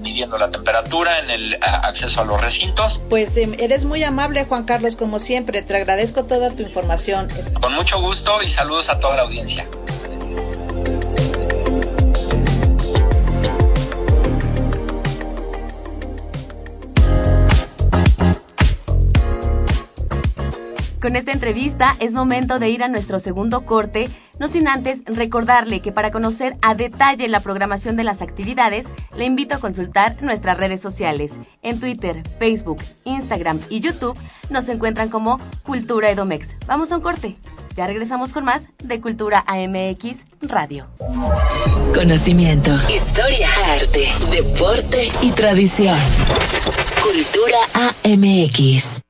midiendo la temperatura en el acceso a los recintos. Pues em, eres muy amable, Juan Carlos, como siempre. Te agradezco toda tu información. Con mucho gusto y saludos a toda la audiencia. Con esta entrevista es momento de ir a nuestro segundo corte, no sin antes recordarle que para conocer a detalle la programación de las actividades, le invito a consultar nuestras redes sociales. En Twitter, Facebook, Instagram y YouTube nos encuentran como Cultura Edomex. Vamos a un corte. Ya regresamos con más de Cultura AMX Radio. Conocimiento, historia, arte, deporte y tradición. Cultura AMX.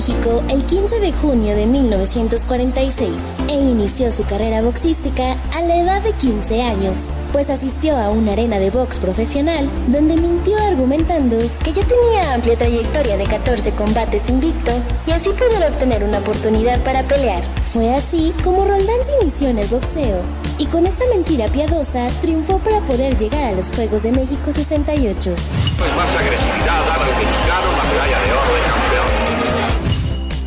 El 15 de junio de 1946 e inició su carrera boxística a la edad de 15 años pues asistió a una arena de box profesional donde mintió argumentando que ya tenía amplia trayectoria de 14 combates invicto y así poder obtener una oportunidad para pelear. Fue así como Roldán se inició en el boxeo y con esta mentira piadosa triunfó para poder llegar a los Juegos de México 68. Pues más agresividad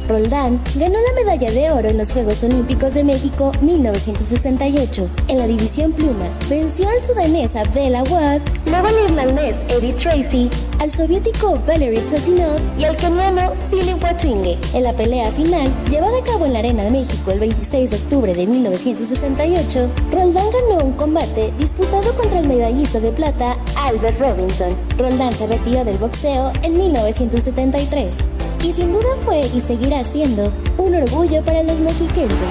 Roldán ganó la medalla de oro en los Juegos Olímpicos de México 1968. En la división pluma, venció al sudanés Abdel Awad, luego al irlandés Eddie Tracy, al soviético Valery Platinov y al keniano Philip Watringe. En la pelea final, llevada a cabo en la Arena de México el 26 de octubre de 1968, Roldán ganó un combate disputado contra el medallista de plata Albert Robinson. Roldán se retiró del boxeo en 1973 y sin duda fue y seguirá siendo un orgullo para los mexiquenses.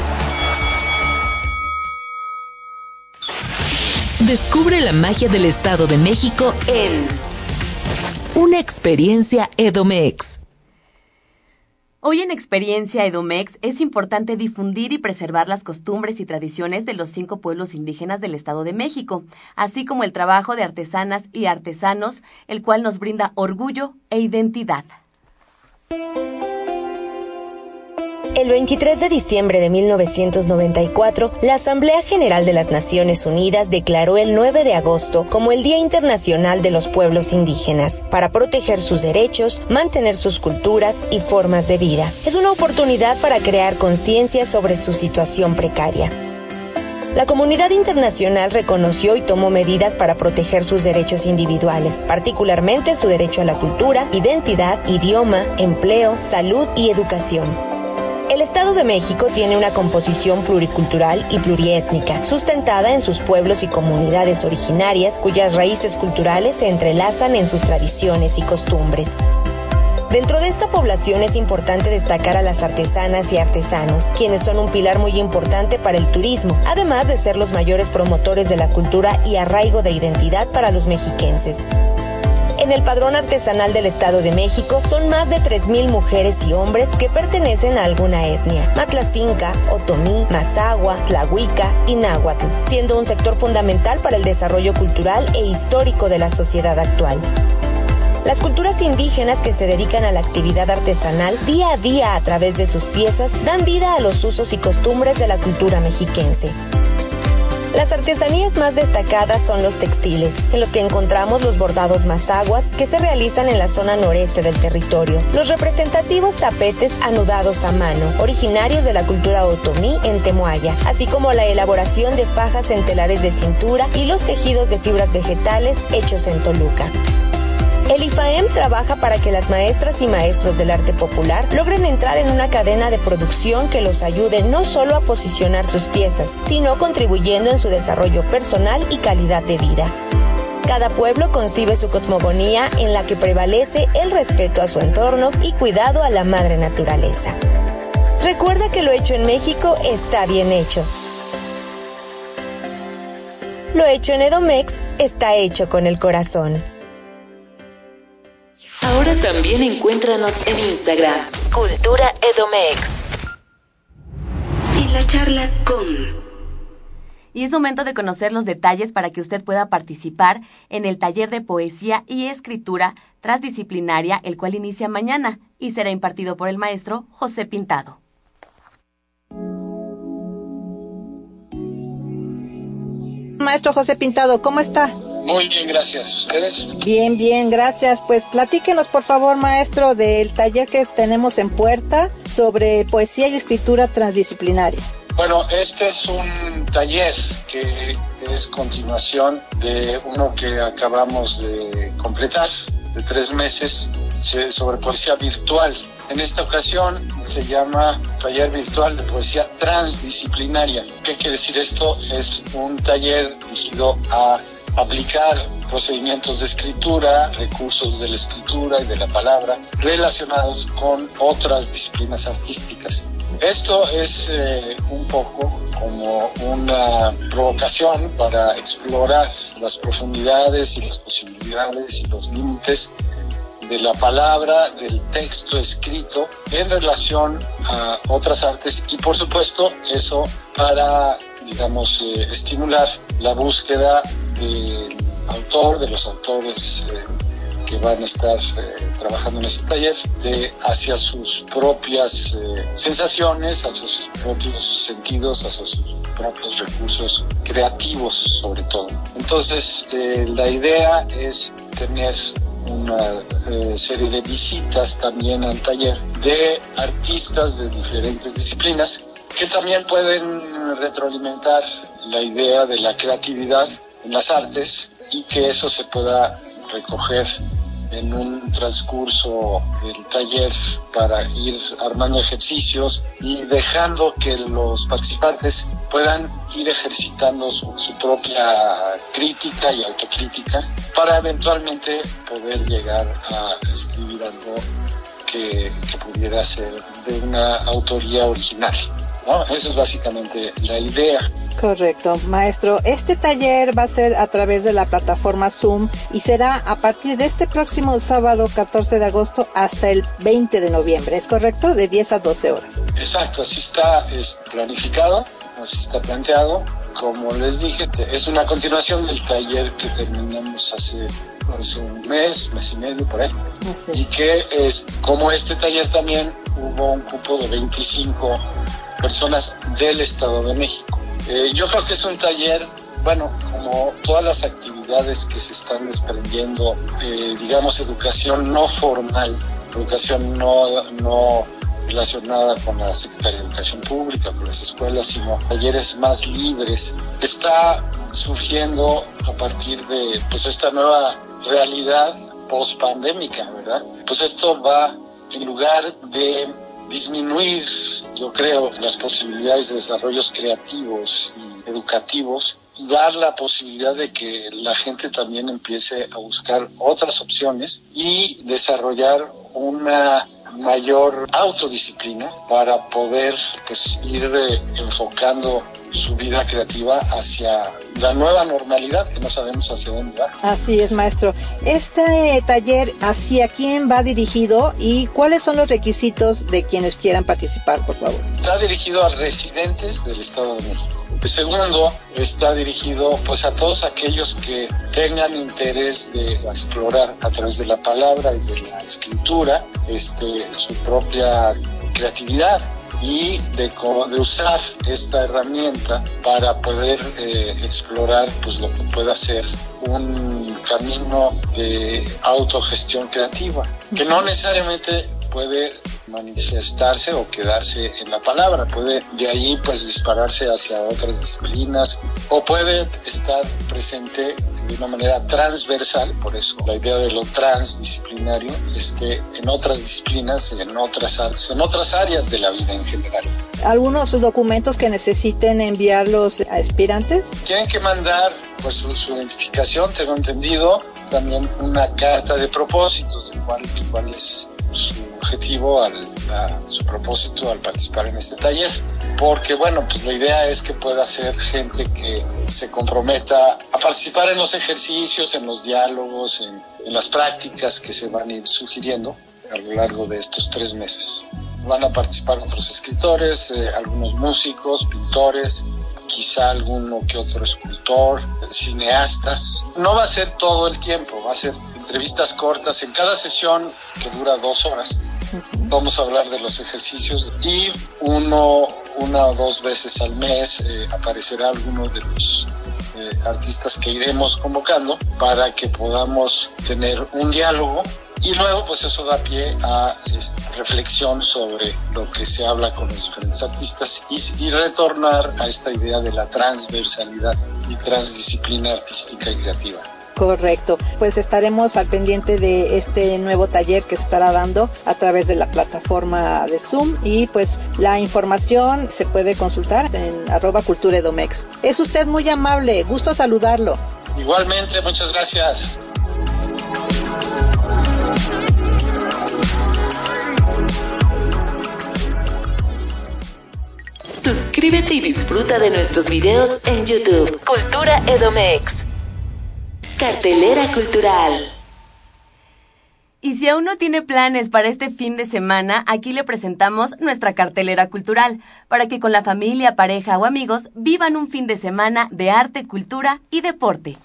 Descubre la magia del Estado de México en Una experiencia Edomex. Hoy en Experiencia Edomex es importante difundir y preservar las costumbres y tradiciones de los cinco pueblos indígenas del Estado de México, así como el trabajo de artesanas y artesanos, el cual nos brinda orgullo e identidad. El 23 de diciembre de 1994, la Asamblea General de las Naciones Unidas declaró el 9 de agosto como el Día Internacional de los Pueblos Indígenas, para proteger sus derechos, mantener sus culturas y formas de vida. Es una oportunidad para crear conciencia sobre su situación precaria. La comunidad internacional reconoció y tomó medidas para proteger sus derechos individuales, particularmente su derecho a la cultura, identidad, idioma, empleo, salud y educación. El Estado de México tiene una composición pluricultural y pluriétnica, sustentada en sus pueblos y comunidades originarias, cuyas raíces culturales se entrelazan en sus tradiciones y costumbres. Dentro de esta población es importante destacar a las artesanas y artesanos, quienes son un pilar muy importante para el turismo, además de ser los mayores promotores de la cultura y arraigo de identidad para los mexiquenses. En el padrón artesanal del Estado de México son más de 3.000 mujeres y hombres que pertenecen a alguna etnia, matlacinca, otomí, mazagua, tlahuica y náhuatl, siendo un sector fundamental para el desarrollo cultural e histórico de la sociedad actual. Las culturas indígenas que se dedican a la actividad artesanal día a día a través de sus piezas dan vida a los usos y costumbres de la cultura mexiquense. Las artesanías más destacadas son los textiles, en los que encontramos los bordados mazaguas que se realizan en la zona noreste del territorio, los representativos tapetes anudados a mano, originarios de la cultura otomí en Temoaya, así como la elaboración de fajas en telares de cintura y los tejidos de fibras vegetales hechos en Toluca. El IFAEM trabaja para que las maestras y maestros del arte popular logren entrar en una cadena de producción que los ayude no solo a posicionar sus piezas, sino contribuyendo en su desarrollo personal y calidad de vida. Cada pueblo concibe su cosmogonía en la que prevalece el respeto a su entorno y cuidado a la madre naturaleza. Recuerda que lo hecho en México está bien hecho. Lo hecho en Edomex está hecho con el corazón. Ahora también encuéntranos en Instagram, Cultura Edomex. En la charla con... Y es momento de conocer los detalles para que usted pueda participar en el taller de poesía y escritura transdisciplinaria, el cual inicia mañana y será impartido por el maestro José Pintado. Maestro José Pintado, ¿cómo está? Muy bien, gracias. ¿Ustedes? Bien, bien, gracias. Pues platíquenos, por favor, maestro, del taller que tenemos en puerta sobre poesía y escritura transdisciplinaria. Bueno, este es un taller que es continuación de uno que acabamos de completar, de tres meses, sobre poesía virtual. En esta ocasión se llama Taller Virtual de Poesía Transdisciplinaria. ¿Qué quiere decir esto? Es un taller dirigido a aplicar procedimientos de escritura, recursos de la escritura y de la palabra relacionados con otras disciplinas artísticas. Esto es eh, un poco como una provocación para explorar las profundidades y las posibilidades y los límites de la palabra, del texto escrito en relación a otras artes y por supuesto eso para, digamos, eh, estimular la búsqueda del autor, de los autores eh, que van a estar eh, trabajando en este taller, de, hacia sus propias sensaciones, hacia sus propios sentidos, hacia sus propios recursos creativos sobre todo. Entonces, la idea es tener una serie de visitas también al taller de artistas de diferentes disciplinas que también pueden retroalimentar la idea de la creatividad en las artes y que eso se pueda recoger en un transcurso del taller para ir armando ejercicios y dejando que los participantes puedan ir ejercitando su, propia crítica y autocrítica para eventualmente poder llegar a escribir algo que, pudiera ser de una autoría original. ¿No? Esa es básicamente la idea. Correcto, maestro. Este taller va a ser a través de la plataforma Zoom y será a partir de este próximo sábado 14 de agosto hasta el 20 de noviembre, ¿es correcto? De 10 a 12 horas. Exacto, así está planificado, así está planteado. Como les dije, es una continuación del taller que terminamos hace, hace un mes, mes y medio por ahí. Y que es, como este taller también hubo un cupo de 25 personas del Estado de México. Eh, yo creo que es un taller, bueno, como todas las actividades que se están desprendiendo, eh, digamos, educación no formal, educación no, no relacionada con la Secretaría de Educación Pública, con las escuelas, sino talleres más libres, está surgiendo a partir de pues esta nueva realidad post pandémica, ¿verdad? Pues esto va en lugar de disminuir, yo creo, las posibilidades de desarrollos creativos y educativos, dar la posibilidad de que la gente también empiece a buscar otras opciones y desarrollar una mayor autodisciplina para poder pues ir eh, enfocando su vida creativa hacia la nueva normalidad que no sabemos hacia dónde va. Así es, maestro. Este taller, ¿hacia quién va dirigido y cuáles son los requisitos de quienes quieran participar, por favor? Está dirigido a residentes del Estado de México. El segundo está dirigido pues a todos aquellos que tengan interés de explorar a través de la palabra y de la escritura este, su propia creatividad y de, de usar esta herramienta para poder eh, explorar pues lo que pueda ser un camino de autogestión creativa que no necesariamente puede manifestarse o quedarse en la palabra. Puede de ahí pues dispararse hacia otras disciplinas o puede estar presente de una manera transversal, por eso la idea de lo transdisciplinario, esté en otras disciplinas, en otras artes, en otras áreas de la vida en general. ¿Algunos documentos que necesiten enviar los aspirantes? Tienen que mandar pues su, su identificación, tengo entendido, también una carta de propósitos de cuál, cuál es su objetivo, al, a, su propósito al participar en este taller. Porque bueno, pues la idea es que pueda ser gente que se comprometa a participar en los ejercicios, en los diálogos, en, en las prácticas que se van a ir sugiriendo a lo largo de estos tres meses. Van a participar otros escritores, eh, algunos músicos, pintores, quizá alguno que otro escultor, cineastas. No va a ser todo el tiempo, va a ser entrevistas cortas en cada sesión que dura dos horas. Vamos a hablar de los ejercicios y uno, una o dos veces al mes eh, aparecerá alguno de los eh, artistas que iremos convocando para que podamos tener un diálogo y luego pues eso da pie a reflexión sobre lo que se habla con los diferentes artistas y, y, retornar a esta idea de la transversalidad y transdisciplina artística y creativa. Correcto, pues estaremos al pendiente de este nuevo taller que se estará dando a través de la plataforma de Zoom y pues la información se puede consultar en arroba cultura edomex. Es usted muy amable, gusto saludarlo. Igualmente, muchas gracias. Suscríbete y disfruta de nuestros videos en YouTube. Cultura Edomex. Cartelera Cultural. Y si aún no tiene planes para este fin de semana, aquí le presentamos nuestra cartelera cultural, para que con la familia, pareja o amigos vivan un fin de semana de arte, cultura y deporte.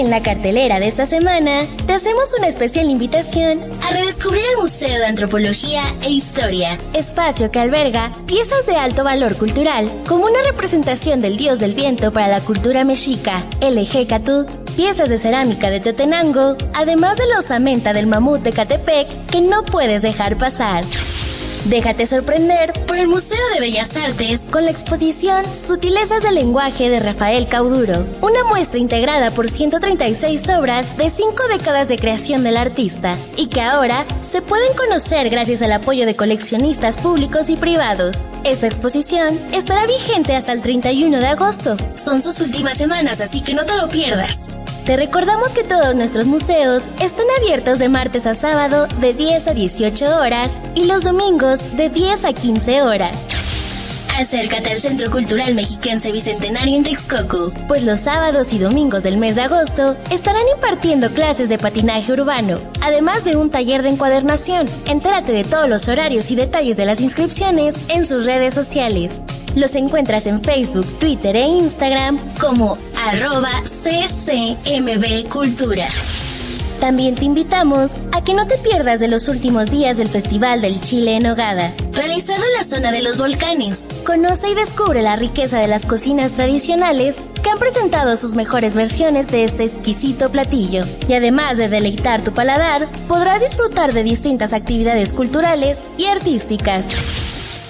En la cartelera de esta semana, te hacemos una especial invitación a redescubrir el Museo de Antropología e Historia, espacio que alberga piezas de alto valor cultural, como una representación del dios del viento para la cultura mexica, el Ejecatl, piezas de cerámica de Teotenango, además de la osamenta del mamut de Catepec que no puedes dejar pasar. Déjate sorprender por el Museo de Bellas Artes con la exposición Sutilezas del lenguaje de Rafael Cauduro, una muestra integrada por 136 obras de cinco décadas de creación del artista y que ahora se pueden conocer gracias al apoyo de coleccionistas públicos y privados. Esta exposición estará vigente hasta el 31 de agosto. Son sus últimas semanas, así que no te lo pierdas. Te recordamos que todos nuestros museos están abiertos de martes a sábado de 10 a 18 horas y los domingos de 10 a 15 horas. Acércate al Centro Cultural Mexiquense Bicentenario en Texcoco, pues los sábados y domingos del mes de agosto estarán impartiendo clases de patinaje urbano, además de un taller de encuadernación. Entérate de todos los horarios y detalles de las inscripciones en sus redes sociales. Los encuentras en Facebook, Twitter e Instagram como arroba ccmb cultura. También te invitamos a que no te pierdas de los últimos días del Festival del Chile en Nogada, realizado en la zona de los volcanes. Conoce y descubre la riqueza de las cocinas tradicionales que han presentado sus mejores versiones de este exquisito platillo. Y además de deleitar tu paladar, podrás disfrutar de distintas actividades culturales y artísticas.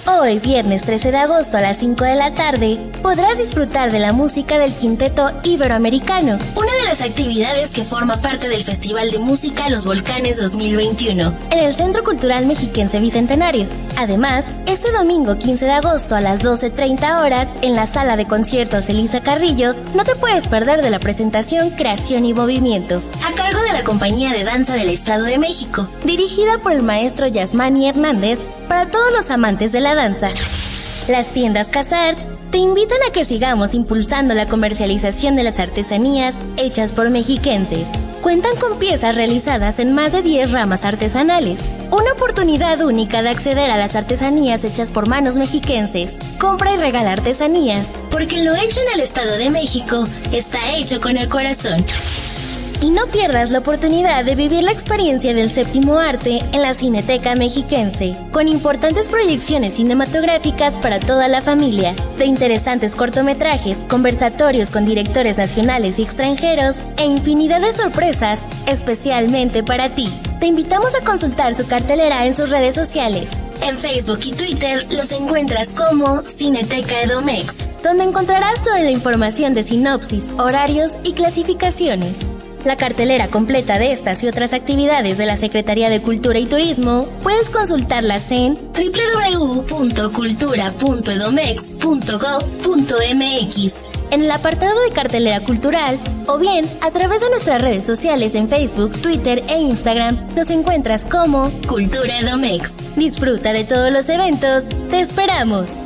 Hoy, viernes 13 de agosto a las 5 de la tarde, podrás disfrutar de la música del Quinteto Iberoamericano, una de las actividades que forma parte del Festival de Música Los Volcanes 2021, en el Centro Cultural Mexiquense Bicentenario. Además, este domingo 15 de agosto a las 12.30 horas, en la sala de conciertos Elisa Carrillo, no te puedes perder de la presentación Creación y Movimiento, a cargo de la Compañía de Danza del Estado de México, dirigida por el maestro Yasmani Hernández, para todos los amantes de la danza. Las tiendas Casar te invitan a que sigamos impulsando la comercialización de las artesanías hechas por mexiquenses. Cuentan con piezas realizadas en más de 10 ramas artesanales. Una oportunidad única de acceder a las artesanías hechas por manos mexiquenses. Compra y regala artesanías, porque lo hecho en el Estado de México está hecho con el corazón. Y no pierdas la oportunidad de vivir la experiencia del séptimo arte en la Cineteca Mexiquense, con importantes proyecciones cinematográficas para toda la familia, de interesantes cortometrajes, conversatorios con directores nacionales y extranjeros e infinidad de sorpresas especialmente para ti. Te invitamos a consultar su cartelera en sus redes sociales. En Facebook y Twitter los encuentras como Cineteca Edomex, donde encontrarás toda la información de sinopsis, horarios y clasificaciones. La cartelera completa de estas y otras actividades de la Secretaría de Cultura y Turismo puedes consultarlas en www.cultura.edomex.gov.mx en el apartado de cartelera cultural o bien a través de nuestras redes sociales en Facebook, Twitter e Instagram nos encuentras como Cultura Edomex. Disfruta de todos los eventos, te esperamos.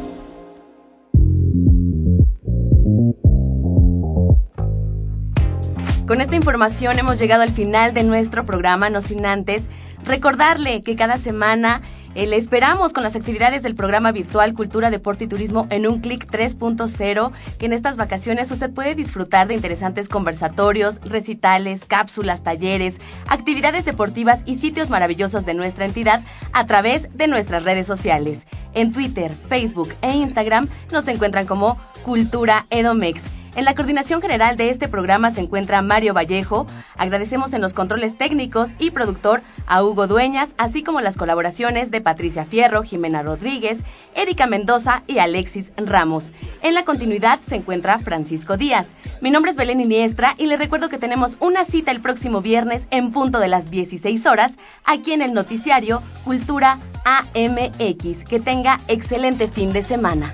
Con esta información hemos llegado al final de nuestro programa, no sin antes recordarle que cada semana eh, le esperamos con las actividades del programa virtual Cultura, Deporte y Turismo en un clic 3.0, que en estas vacaciones usted puede disfrutar de interesantes conversatorios, recitales, cápsulas, talleres, actividades deportivas y sitios maravillosos de nuestra entidad a través de nuestras redes sociales. En Twitter, Facebook e Instagram nos encuentran como Cultura Edomex. En la coordinación general de este programa se encuentra Mario Vallejo. Agradecemos en los controles técnicos y productor a Hugo Dueñas, así como las colaboraciones de Patricia Fierro, Jimena Rodríguez, Erika Mendoza y Alexis Ramos. En la continuidad se encuentra Francisco Díaz. Mi nombre es Belén Iniestra y les recuerdo que tenemos una cita el próximo viernes en punto de las 16 horas aquí en el noticiario Cultura AMX. Que tenga excelente fin de semana.